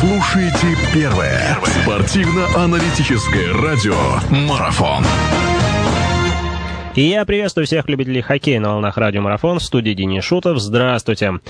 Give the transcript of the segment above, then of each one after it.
слушаете первое спортивно-аналитическое радио «Марафон». И я приветствую всех любителей хоккея на волнах Радио Марафон в студии Денис Шутов. Здравствуйте.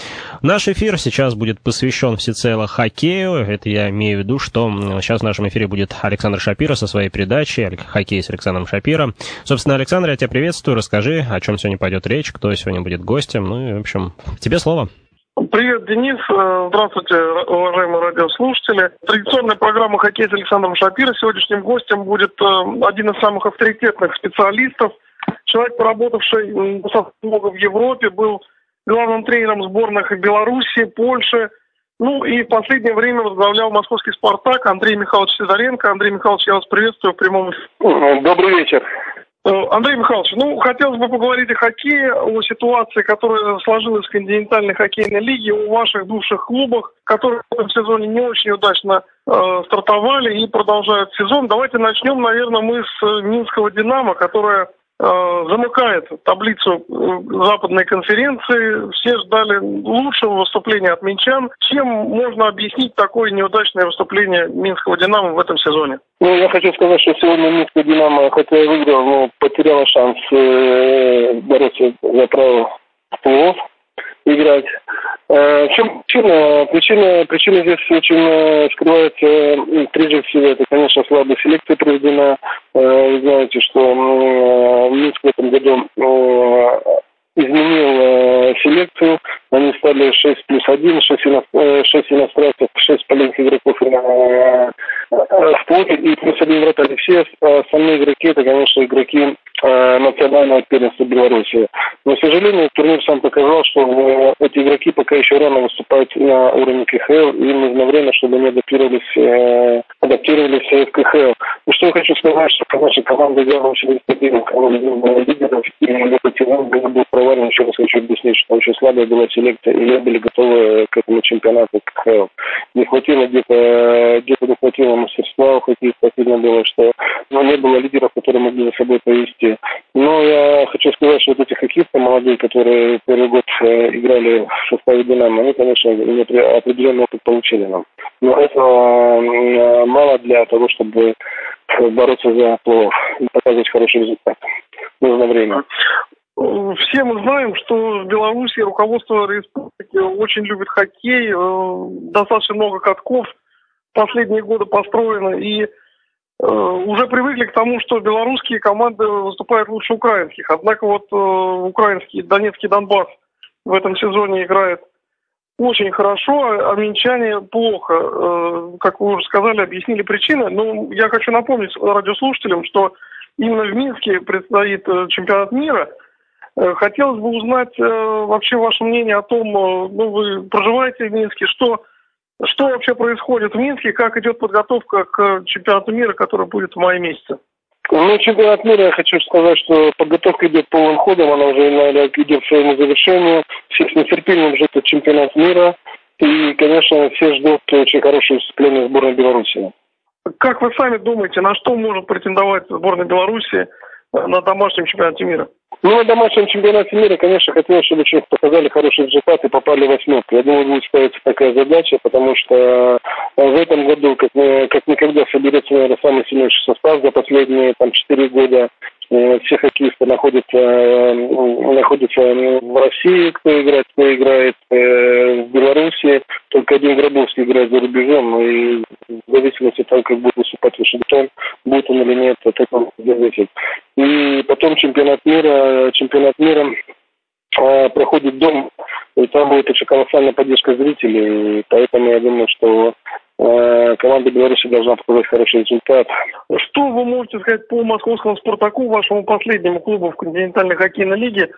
Наш эфир сейчас будет посвящен всецело хоккею. Это я имею в виду, что сейчас в нашем эфире будет Александр Шапира со своей передачей «Хоккей с Александром Шапира». Собственно, Александр, я тебя приветствую. Расскажи, о чем сегодня пойдет речь, кто сегодня будет гостем. Ну и, в общем, тебе слово. Привет, Денис. Э, здравствуйте, уважаемые радиослушатели. Традиционная программа «Хоккей с Александром Шапира». Сегодняшним гостем будет э, один из самых авторитетных специалистов, человек, поработавший много в Европе, был главным тренером сборных Беларуси, Польши, ну и в последнее время возглавлял московский «Спартак» Андрей Михайлович Сидоренко. Андрей Михайлович, я вас приветствую в прямом эфире. Добрый вечер. Э, Андрей Михайлович, ну, хотелось бы поговорить о хоккее, о ситуации, которая сложилась в континентальной хоккейной лиге, о ваших бывших клубах, которые в этом сезоне не очень удачно э, стартовали и продолжают сезон. Давайте начнем, наверное, мы с Минского «Динамо», которая Э, замыкает таблицу э, западной конференции. Все ждали лучшего выступления от минчан. Чем можно объяснить такое неудачное выступление Минского «Динамо» в этом сезоне? Ну, я хочу сказать, что сегодня Минское «Динамо», хотя и выиграл, но потеряла шанс э, бороться за право плей играть. Э, в чем причина? Причина, причина здесь очень э, скрывается, прежде всего, это, конечно, слабая селекция проведена. Э, вы знаете, что Минск в этом году изменил селекцию. Они стали 6 плюс 1, 6, ино... 6 иностранцев, 6 полевых игроков в плоте и плюс один вратарь. Все остальные игроки, это, конечно, игроки Э, национального первенства Беларуси. Но, к сожалению, турнир сам показал, что э, эти игроки пока еще рано выступают на уровне КХЛ, и им нужно время, чтобы они адаптировались, э, адаптировались в КХЛ. И что я хочу сказать, что наша команда играла очень нестабильно, команда была лидеров, и этот сезон был, был провален, еще раз хочу объяснить, что очень слабая была селекция, и не были готовы к этому чемпионату КХЛ. Не хватило где-то, где-то не хватило мастерства у хоккеистов, видно было, что но не было лидеров, которые могли за собой повести хоккее. Но я хочу сказать, что вот эти хоккеисты молодые, которые первый год э, играли в составе «Динамо», они, конечно, определенный опыт получили нам. Но это мало для того, чтобы бороться за плов и показывать хороший результат. Нужно время. Все мы знаем, что в Беларуси руководство республики очень любит хоккей, э, достаточно много катков последние годы построено, и уже привыкли к тому, что белорусские команды выступают лучше украинских. Однако вот э, украинский Донецкий Донбасс в этом сезоне играет очень хорошо, а минчане плохо. Э, как вы уже сказали, объяснили причины. Но я хочу напомнить радиослушателям, что именно в Минске предстоит чемпионат мира. Хотелось бы узнать вообще ваше мнение о том, ну вы проживаете в Минске, что что вообще происходит в Минске, как идет подготовка к чемпионату мира, который будет в мае месяце? Ну, чемпионат мира, я хочу сказать, что подготовка идет полным ходом, она уже, наверное, идет к своему завершению. Все с нетерпением ждут чемпионат мира. И, конечно, все ждут очень хорошее выступление сборной Беларуси. Как вы сами думаете, на что может претендовать сборная Беларуси на домашнем чемпионате мира? Ну, на домашнем чемпионате мира, конечно, хотелось, чтобы человек показали хороший результат и попали в восьмерку. Я думаю, будет ставиться такая задача, потому что э, в этом году, как, как никогда, соберется, наверное, самый сильнейший состав за последние там, 4 года. Э, все хоккеисты находятся, э, находятся в России, кто играет, кто играет в Беларуси. Только один Гробовский играет за рубежом, и в зависимости от того, как будет выступать Вашингтон, будет он или нет, от этого зависит. И потом чемпионат мира, чемпионат мира э, проходит дом, и там будет очень колоссальная поддержка зрителей, поэтому я думаю, что э, команда Беларуси должна показать хороший результат. Что вы можете сказать по московскому «Спартаку», вашему последнему клубу в континентальной хоккейной лиге?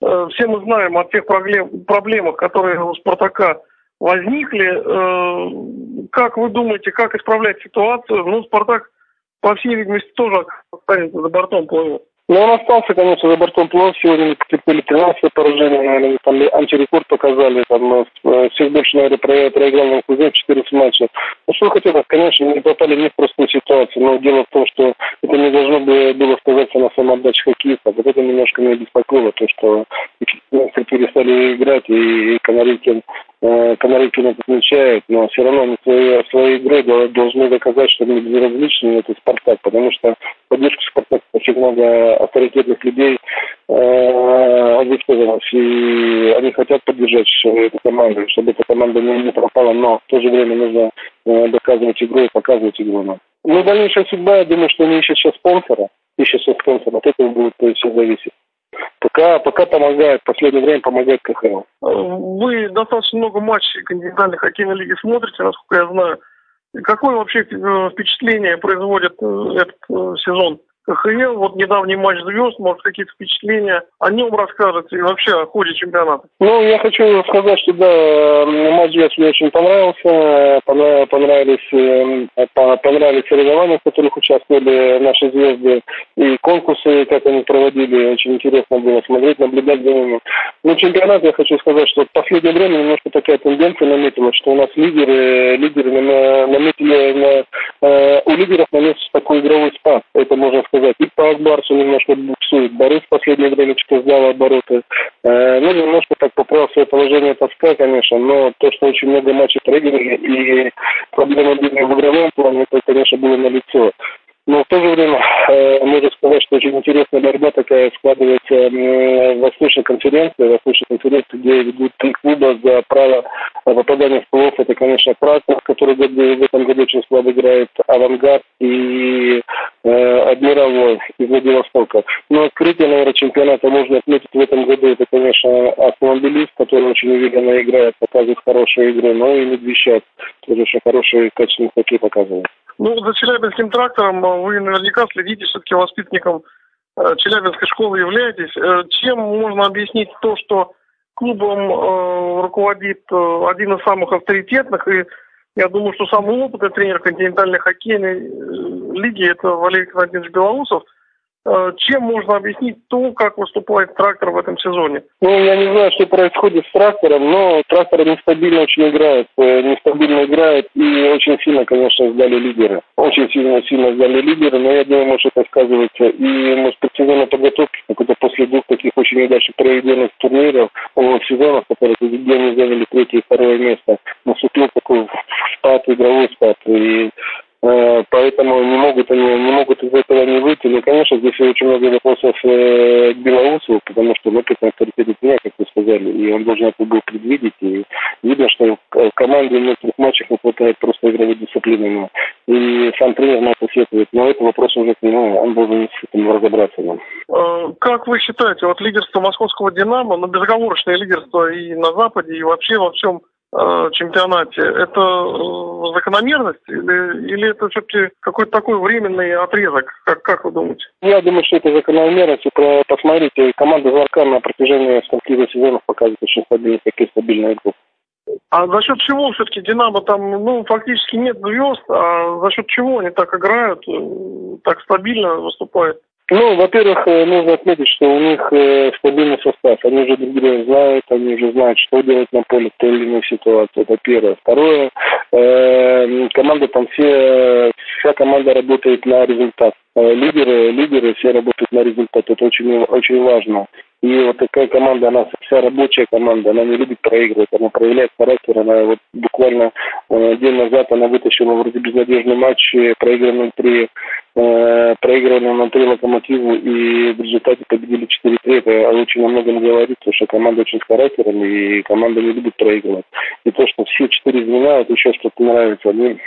Э, все мы знаем о тех проблемах, которые у «Спартака» возникли. Э, как вы думаете, как исправлять ситуацию? Ну, «Спартак» по всей видимости, тоже за бортом плывет. Ну, он остался, конечно, за бортом плыл. Сегодня потерпели 13 поражений, наверное, там антирекорд показали. Там, э, всех больше, наверное, про, проиграл на Кузе 14 матчей. Ну, что хотелось, конечно, не попали не в простую ситуацию, но дело в том, что это не должно было сказаться на самоотдаче хоккеиста. Вот это немножко меня беспокоило, то, что перестали играть, и Конорикин э, Конорыкин это отмечает, но все равно они своей, своей игрой должны доказать, что они безразличны, это Спартак, потому что поддержку Спартака очень много авторитетных людей э, высказалось, и они хотят поддержать эту команду, чтобы эта команда не, не пропала, но в то же время нужно э, доказывать игру и показывать игру. Ну, ну дальнейшая судьба, я думаю, что они ищут сейчас спонсора, ищут сейчас спонсора, от этого будет есть, все зависеть. Пока, пока помогает, в последнее время помогает КХЛ. Вы достаточно много матчей континентальной хоккейной лиги смотрите, насколько я знаю. Какое вообще э, впечатление производит э, этот э, сезон? КХЛ, вот недавний матч звезд, может, какие-то впечатления о нем расскажете и вообще о ходе чемпионата? Ну, я хочу сказать, что да, матч звезд мне очень понравился, понравились, эм, понравились соревнования, в которых участвовали наши звезды, и конкурсы, как они проводили, очень интересно было смотреть, наблюдать за ними. Ну, чемпионат, я хочу сказать, что в последнее время немножко такая тенденция наметилась, что у нас лидеры, лидеры наметили, на, э, у лидеров наметился такой игровой спад, это можно сказать сказать, и по Акбарсу немножко буксует. Борис в последнее время что-то сдал обороты. Э, ну, немножко так поправил свое положение тоска, конечно, но то, что очень много матчей проиграли и проблемы были в игровом плане, это, конечно, было налицо. Но в то же время э, можно сказать, что очень интересная борьба такая складывается э, в Восточной конференции, в Восточной конференции, где ведут три клуба за право попадания в плей Это, конечно, Краков, который в этом году очень слабо играет, Авангард и э, Адмирал из Владивостока. Но открытие, наверное, чемпионата можно отметить в этом году. Это, конечно, автомобилист, который очень уверенно играет, показывает хорошую игру, но и Медвещак тоже очень хороший качественный хоккей показывает. Ну, за Челябинским трактором э, вы наверняка следите все-таки воспитанником э, Челябинской школы являетесь. Э, чем можно объяснить то, что клубом руководит один из самых авторитетных и я думаю, что самый опытный тренер континентальной хоккейной лиги это Валерий Константинович Белоусов – Э, чем можно объяснить то, как выступает трактор в этом сезоне? Ну, я не знаю, что происходит с трактором, но трактор нестабильно очень играет. Э, нестабильно играет и очень сильно, конечно, сдали лидеры. Очень сильно, сильно сдали лидеры, но я думаю, может, это сказывается и, может, предсезонной подготовки, какой-то после двух таких очень удачных проведенных турниров, сезонов, которые, где они заняли третье и второе место, наступил такой спад, игровой спад. И Э, поэтому не могут они не могут из этого не выйти. Ну, конечно, здесь очень много вопросов э, к Белоусу, потому что ну, это авторитет меня, как вы сказали, и он должен это был предвидеть. И видно, что в команде в некоторых матчах не хватает просто игровой дисциплины. И сам тренер на это сетует. Но это вопрос уже к нему, он должен с этим разобраться. Да. Э, как вы считаете, вот лидерство московского «Динамо», ну, безоговорочное лидерство и на Западе, и вообще во всем чемпионате, это э, закономерность или, или это все-таки какой-то такой временный отрезок? Как, как вы думаете? Я думаю, что это закономерность. Посмотрите, команда Зварка на протяжении скольких сезонов показывает очень стабильный, какие стабильные игру. А за счет чего все-таки Динамо там, ну, фактически нет звезд, а за счет чего они так играют, э, так стабильно выступают? Ну, во-первых, э, нужно отметить, что у них э, стабильный состав. Они уже друг друга знают, они уже знают, что делать на поле в той или иной ситуации. Это первое. Второе, э, команда там все, вся команда работает на результат. Лидеры, лидеры все работают на результат. Это очень, очень важно. И вот такая команда, она вся рабочая команда, она не любит проигрывать, она проявляет характер, она вот буквально э, день назад она вытащила вроде безнадежный матч, проигранный при э, проигрывали на три локомотиву и в результате победили 4-3. Это очень о многом говорит, потому что команда очень с характером и команда не любит проигрывать. И то, что все четыре звена, это еще что-то нравится. Они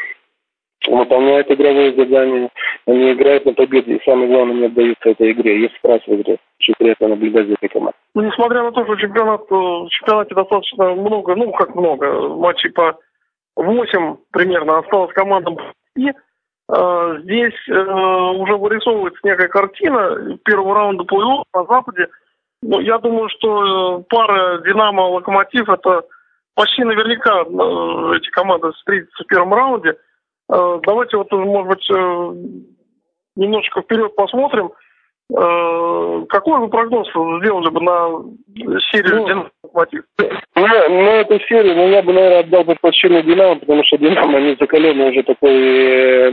выполняют игровые задания, они играют на победу, и самое главное, не отдаются этой игре. Есть страсть в игре. Очень приятно наблюдать за этой командой. Ну, несмотря на то, что чемпионат, э, в чемпионате достаточно много, ну, как много, матчей по 8 примерно осталось командам и э, здесь э, уже вырисовывается некая картина первого раунда плей-офф на Западе. Ну, я думаю, что пара «Динамо-Локомотив» это почти наверняка эти команды встретятся в первом раунде – Э, давайте вот, может быть, э, немножечко вперед посмотрим. Э, какой вы прогноз сделали бы на серию ну, «Динамо» Ну, ну, эту серию, ну, я бы, наверное, отдал предпочтение «Динамо», потому что «Динамо» не закаленный уже такой э,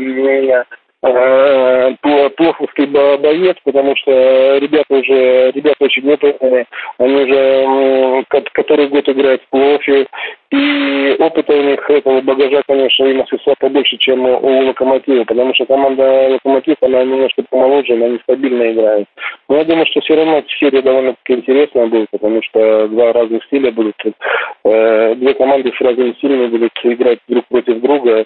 плоховский боец, потому что ребята уже, ребята очень опытные, они уже который год играют в плохе, и опыта у них этого багажа, конечно, и мастерства побольше, чем у Локомотива, потому что команда Локомотив, она немножко помоложе, она нестабильно играет. Но я думаю, что все равно серия довольно-таки интересная будет, потому что два разных стиля будут, э, две команды с разными стилями будут играть друг против друга.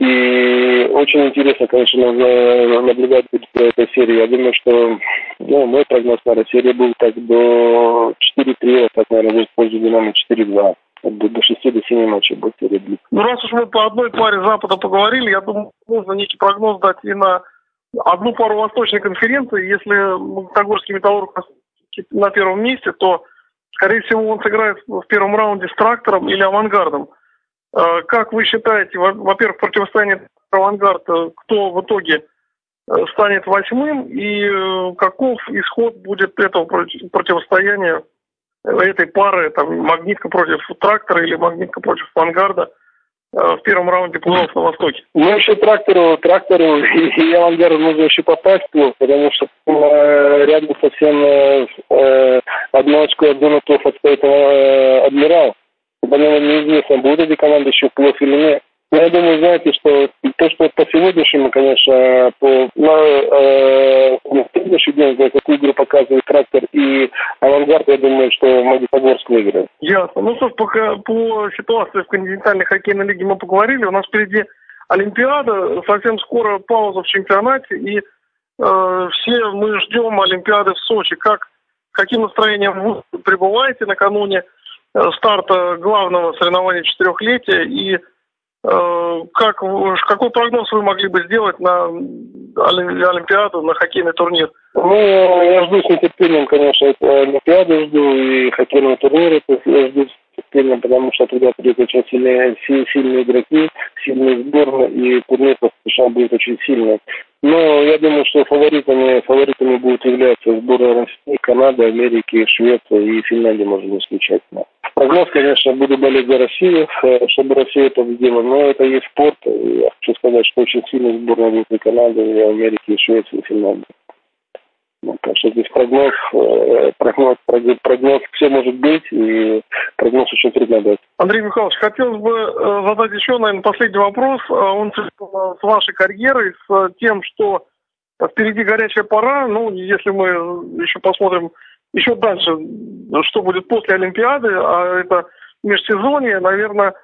И очень интересно, конечно, наблюдать за этой серией. Я думаю, что ну, мой прогноз, наверное, серия будет так до 4-3, а так, наверное, будет в пользу Динамо 4-2 до, до 6 до 7 матчей будет серия. Ну, раз уж мы по одной паре Запада поговорили, я думаю, можно некий прогноз дать и на одну пару Восточной конференции. Если Магнитогорский металлург на первом месте, то, скорее всего, он сыграет в первом раунде с трактором или авангардом. Э, как вы считаете, во-первых, противостояние авангард, кто в итоге э, станет восьмым и э, каков исход будет этого противостояния этой пары, там, магнитка против трактора или магнитка против авангарда в первом раунде плей на Востоке? Ну, еще трактору, трактору и авангарду нужно еще попасть потому что э, рядом совсем э, одно очко плей отстоит э, адмирал по нему неизвестно, будут эти команды еще плей или нет. Но я думаю, знаете, что то, что по сегодняшнему, конечно, по на, э, в следующий день, какую игру показывает трактор и авангард, я думаю, что Магнитогорск выиграет. Ясно. Ну, что пока по ситуации в континентальной хоккейной лиге мы поговорили. У нас впереди Олимпиада, совсем скоро пауза в чемпионате, и э, все мы ждем Олимпиады в Сочи. Как, каким настроением вы пребываете накануне? Старта главного соревнования четырехлетия и э, как, какой прогноз вы могли бы сделать на Олимпиаду, на хоккейный турнир? Ну, я жду с нетерпением, конечно, Олимпиаду жду и хоккейного турнира я жду с нетерпением, потому что туда придут очень сильные, сильные игроки, сильные сборные, и турнир по будет очень сильный. Но я думаю, что фаворитами, фаворитами будут являться сборная России, Канады, Америки, Швеция и Финляндия, можно не исключать. Прогноз, конечно, буду болеть за Россию, э, чтобы Россия сделала, но это есть спорт. Я хочу сказать, что очень сильная сборная будет Канады, Америки, Швеции, и Финляндии. Ну, так что здесь прогноз, э, прогноз, прогноз, прогноз все может быть, и прогноз очень трудно дать. Андрей Михайлович, хотелось бы э, задать еще, наверное, последний вопрос. Он с вашей карьерой, с тем, что впереди горячая пора. Ну, если мы еще посмотрим еще дальше, что будет после Олимпиады, а это межсезонье, наверное, Э,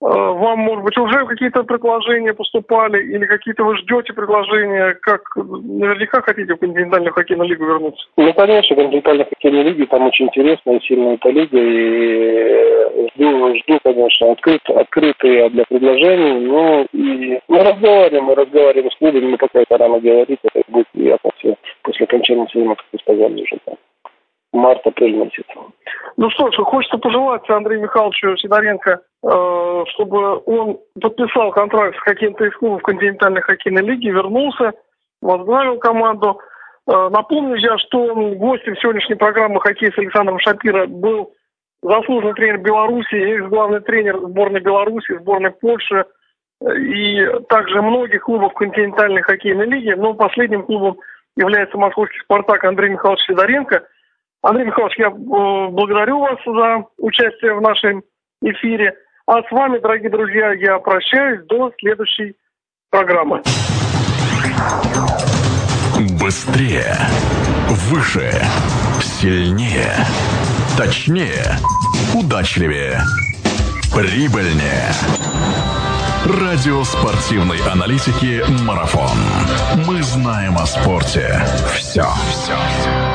вам, может быть, уже какие-то предложения поступали или какие-то вы ждете предложения, как наверняка хотите в континентальную хоккейную лигу вернуться? Ну, конечно, в континентальной хоккейной лиге там очень интересная и сильная лига, и жду, жду, конечно, открыт, открытые для предложений, ну, и мы разговариваем, мы разговариваем с клубами, но пока это рано говорить, это будет приятно все после окончания сезона, как вы сказали уже там март-апрель месяц. Ну что ж, хочется пожелать Андрею Михайловичу Сидоренко, э, чтобы он подписал контракт с каким-то из клубов континентальной хоккейной лиги, вернулся, возглавил команду. Э, напомню я, что гостем сегодняшней программы «Хоккей» с Александром Шапира был заслуженный тренер Беларуси, экс-главный тренер сборной Беларуси, сборной Польши и также многих клубов континентальной хоккейной лиги. Но последним клубом является московский «Спартак» Андрей Михайлович Сидоренко – Андрей Михайлович, я э, благодарю вас за участие в нашем эфире. А с вами, дорогие друзья, я прощаюсь до следующей программы. Быстрее, выше, сильнее, точнее, удачливее, прибыльнее. Радио спортивной аналитики «Марафон». Мы знаем о спорте. Все. Все.